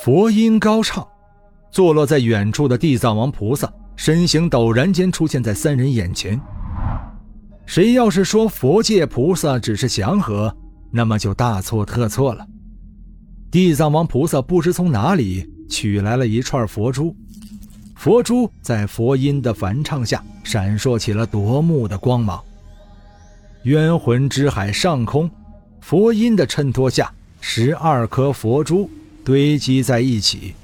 佛音高唱，坐落在远处的地藏王菩萨身形陡然间出现在三人眼前。谁要是说佛界菩萨只是祥和，那么就大错特错了。地藏王菩萨不知从哪里取来了一串佛珠，佛珠在佛音的梵唱下闪烁起了夺目的光芒。冤魂之海上空，佛音的衬托下，十二颗佛珠。堆积在一起，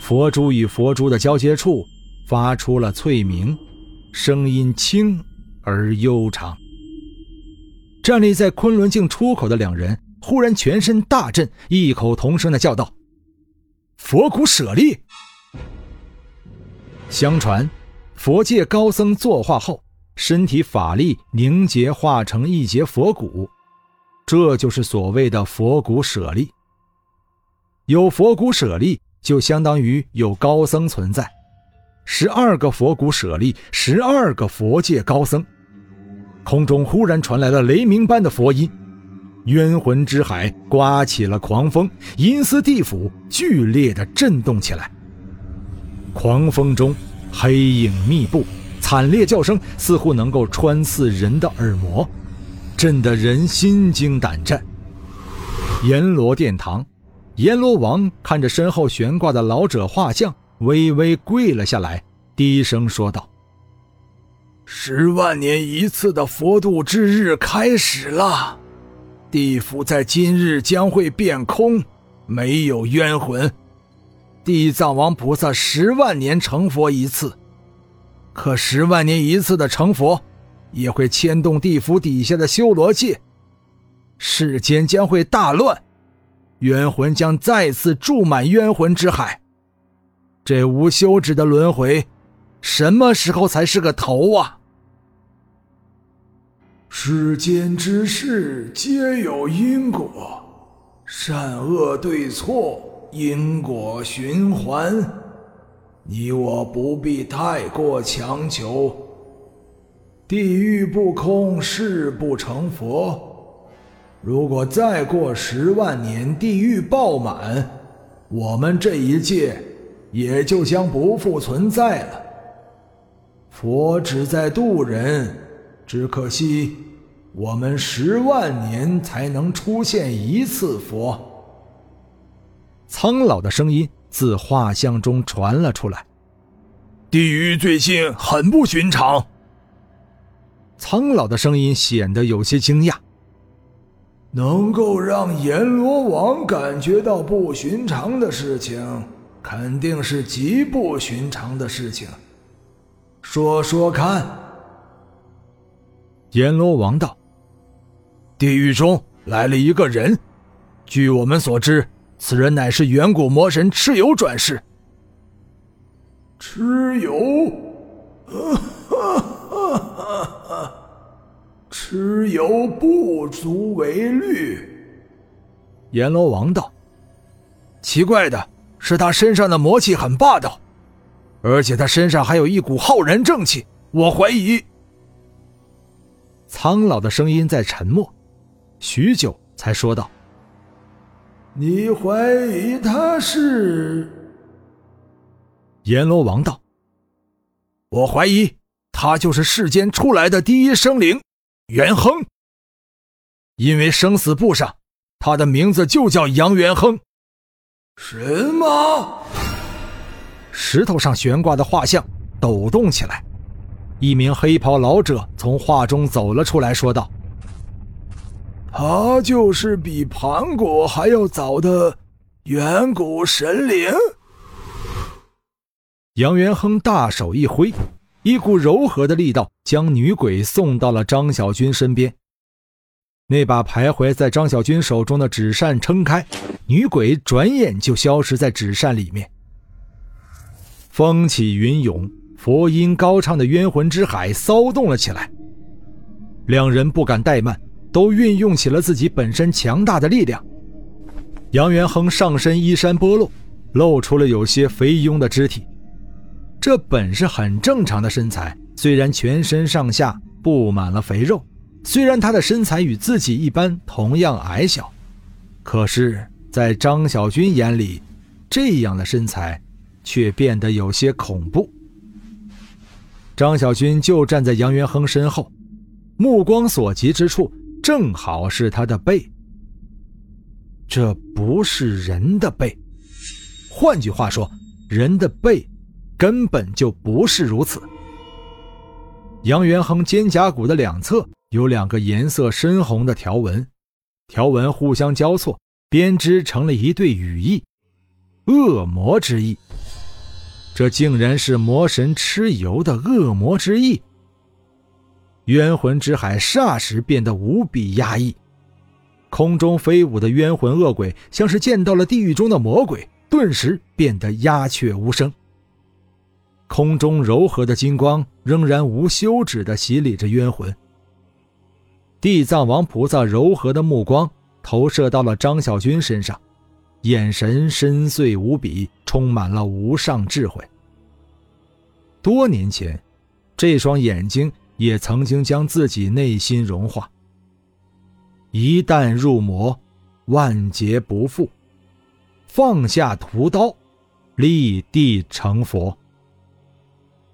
佛珠与佛珠的交接处发出了脆鸣，声音轻而悠长。站立在昆仑镜出口的两人忽然全身大震，异口同声的叫道：“佛骨舍利！”相传，佛界高僧作化后，身体法力凝结化成一截佛骨，这就是所谓的佛骨舍利。有佛骨舍利，就相当于有高僧存在。十二个佛骨舍利，十二个佛界高僧。空中忽然传来了雷鸣般的佛音，冤魂之海刮起了狂风，阴司地府剧烈的震动起来。狂风中，黑影密布，惨烈叫声似乎能够穿刺人的耳膜，震得人心惊胆战。阎罗殿堂。阎罗王看着身后悬挂的老者画像，微微跪了下来，低声说道：“十万年一次的佛度之日开始了，地府在今日将会变空，没有冤魂。地藏王菩萨十万年成佛一次，可十万年一次的成佛，也会牵动地府底下的修罗界，世间将会大乱。”冤魂将再次注满冤魂之海，这无休止的轮回，什么时候才是个头啊？世间之事皆有因果，善恶对错，因果循环，你我不必太过强求。地狱不空，誓不成佛。如果再过十万年，地狱爆满，我们这一界也就将不复存在了。佛只在渡人，只可惜我们十万年才能出现一次佛。苍老的声音自画像中传了出来：“地狱最近很不寻常。”苍老的声音显得有些惊讶。能够让阎罗王感觉到不寻常的事情，肯定是极不寻常的事情。说说看。阎罗王道：“地狱中来了一个人，据我们所知，此人乃是远古魔神蚩尤转世。”蚩尤。蚩尤不足为虑。阎罗王道：“奇怪的是，他身上的魔气很霸道，而且他身上还有一股浩然正气。我怀疑。”苍老的声音在沉默，许久才说道：“你怀疑他是？”阎罗王道：“我怀疑他就是世间出来的第一生灵。”元亨，因为生死簿上，他的名字就叫杨元亨。什么？石头上悬挂的画像抖动起来，一名黑袍老者从画中走了出来，说道：“他就是比盘古还要早的远古神灵。”杨元亨大手一挥。一股柔和的力道将女鬼送到了张小军身边。那把徘徊在张小军手中的纸扇撑开，女鬼转眼就消失在纸扇里面。风起云涌，佛音高唱的冤魂之海骚动了起来。两人不敢怠慢，都运用起了自己本身强大的力量。杨元亨上身衣衫剥落，露出了有些肥庸的肢体。这本是很正常的身材，虽然全身上下布满了肥肉，虽然他的身材与自己一般，同样矮小，可是，在张小军眼里，这样的身材却变得有些恐怖。张小军就站在杨元亨身后，目光所及之处，正好是他的背。这不是人的背，换句话说，人的背。根本就不是如此。杨元亨肩胛骨的两侧有两个颜色深红的条纹，条纹互相交错，编织成了一对羽翼，恶魔之翼。这竟然是魔神蚩尤的恶魔之翼。冤魂之海霎时变得无比压抑，空中飞舞的冤魂恶鬼像是见到了地狱中的魔鬼，顿时变得鸦雀无声。空中柔和的金光仍然无休止地洗礼着冤魂。地藏王菩萨柔和的目光投射到了张小军身上，眼神深邃无比，充满了无上智慧。多年前，这双眼睛也曾经将自己内心融化。一旦入魔，万劫不复。放下屠刀，立地成佛。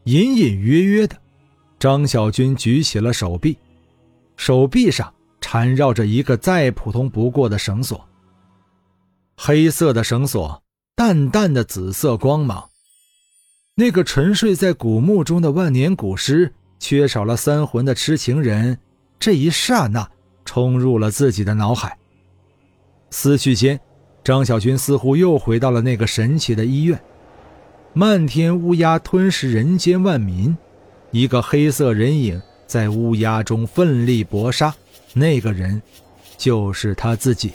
隐隐约约的，张小军举起了手臂，手臂上缠绕着一个再普通不过的绳索。黑色的绳索，淡淡的紫色光芒。那个沉睡在古墓中的万年古尸，缺少了三魂的痴情人，这一刹那冲入了自己的脑海。思绪间，张小军似乎又回到了那个神奇的医院。漫天乌鸦吞噬人间万民，一个黑色人影在乌鸦中奋力搏杀。那个人，就是他自己。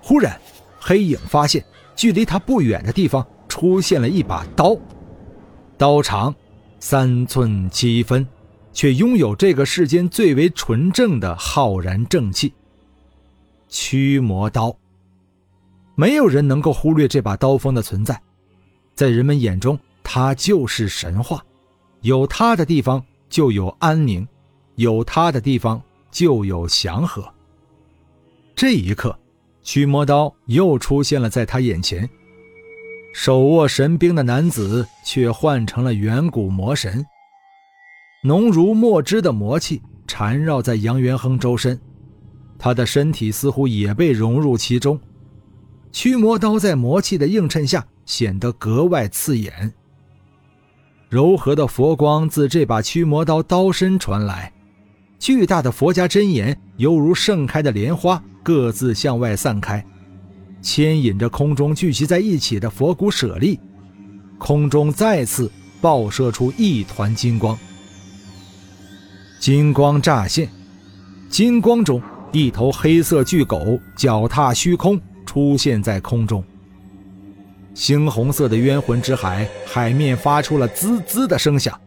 忽然，黑影发现距离他不远的地方出现了一把刀，刀长三寸七分，却拥有这个世间最为纯正的浩然正气——驱魔刀。没有人能够忽略这把刀锋的存在。在人们眼中，它就是神话。有它的地方就有安宁，有它的地方就有祥和。这一刻，驱魔刀又出现了在他眼前。手握神兵的男子却换成了远古魔神。浓如墨汁的魔气缠绕在杨元亨周身，他的身体似乎也被融入其中。驱魔刀在魔气的映衬下。显得格外刺眼。柔和的佛光自这把驱魔刀刀身传来，巨大的佛家真言犹如盛开的莲花，各自向外散开，牵引着空中聚集在一起的佛骨舍利。空中再次爆射出一团金光，金光乍现，金光中一头黑色巨狗脚踏虚空出现在空中。猩红色的冤魂之海，海面发出了滋滋的声响，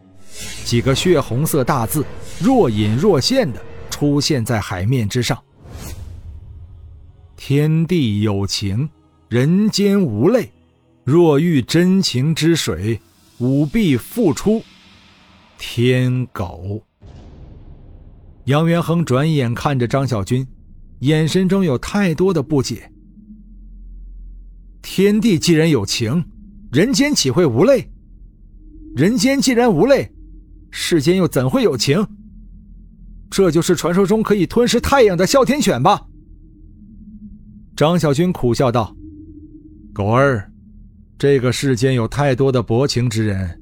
几个血红色大字若隐若现的出现在海面之上：“天地有情，人间无泪。若遇真情之水，吾必复出。”天狗。杨元亨转眼看着张小军，眼神中有太多的不解。天地既然有情，人间岂会无泪？人间既然无泪，世间又怎会有情？这就是传说中可以吞噬太阳的哮天犬吧？张小军苦笑道：“狗儿，这个世间有太多的薄情之人，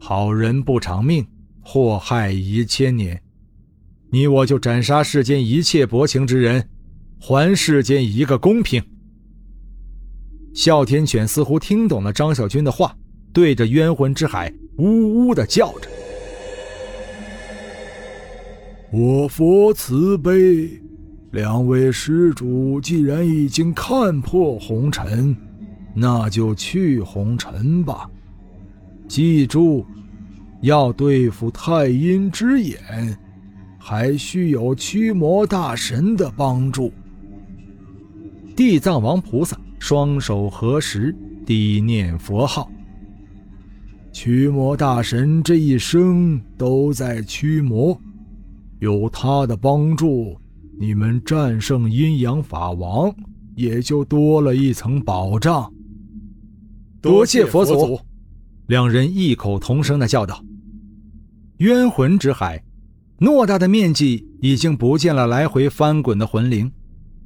好人不长命，祸害一千年。你我就斩杀世间一切薄情之人，还世间一个公平。”哮天犬似乎听懂了张小军的话，对着冤魂之海呜呜的叫着：“我佛慈悲，两位施主既然已经看破红尘，那就去红尘吧。记住，要对付太阴之眼，还需有驱魔大神的帮助。地藏王菩萨双手合十，低念佛号。驱魔大神这一生都在驱魔，有他的帮助，你们战胜阴阳法王也就多了一层保障。多谢佛祖！两人异口同声的叫道：“冤魂之海，偌大的面积已经不见了来回翻滚的魂灵，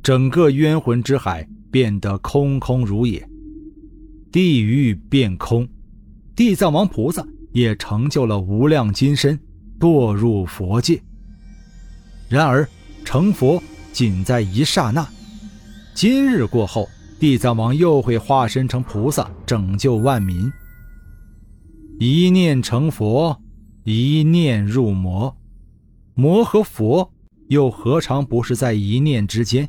整个冤魂之海变得空空如也，地狱变空。”地藏王菩萨也成就了无量金身，堕入佛界。然而成佛仅在一刹那，今日过后，地藏王又会化身成菩萨，拯救万民。一念成佛，一念入魔，魔和佛又何尝不是在一念之间？